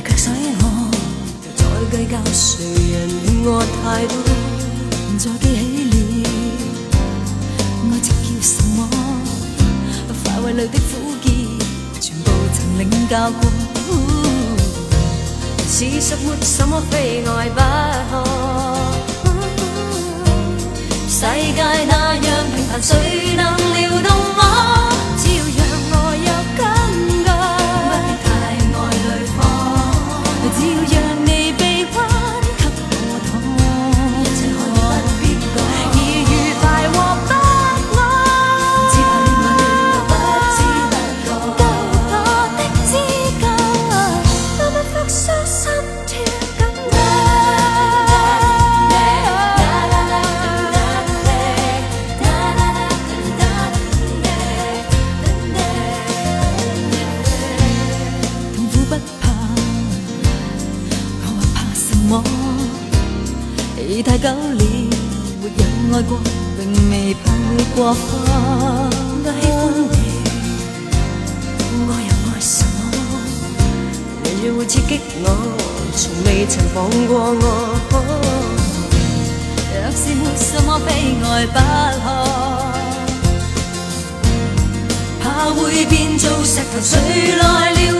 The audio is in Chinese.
卻使我再計較誰人欠我太多，唔再記起了愛情叫什麼？快慰裏的苦澀，全部曾領教過。事實沒什麼非愛不可，世界那樣平凡。太久了，没有爱过，并未怕会过火。喜欢你，我又爱什么？你越会刺激我，从未曾放过我。若是没什么悲哀不可，怕会变做石头，谁来了？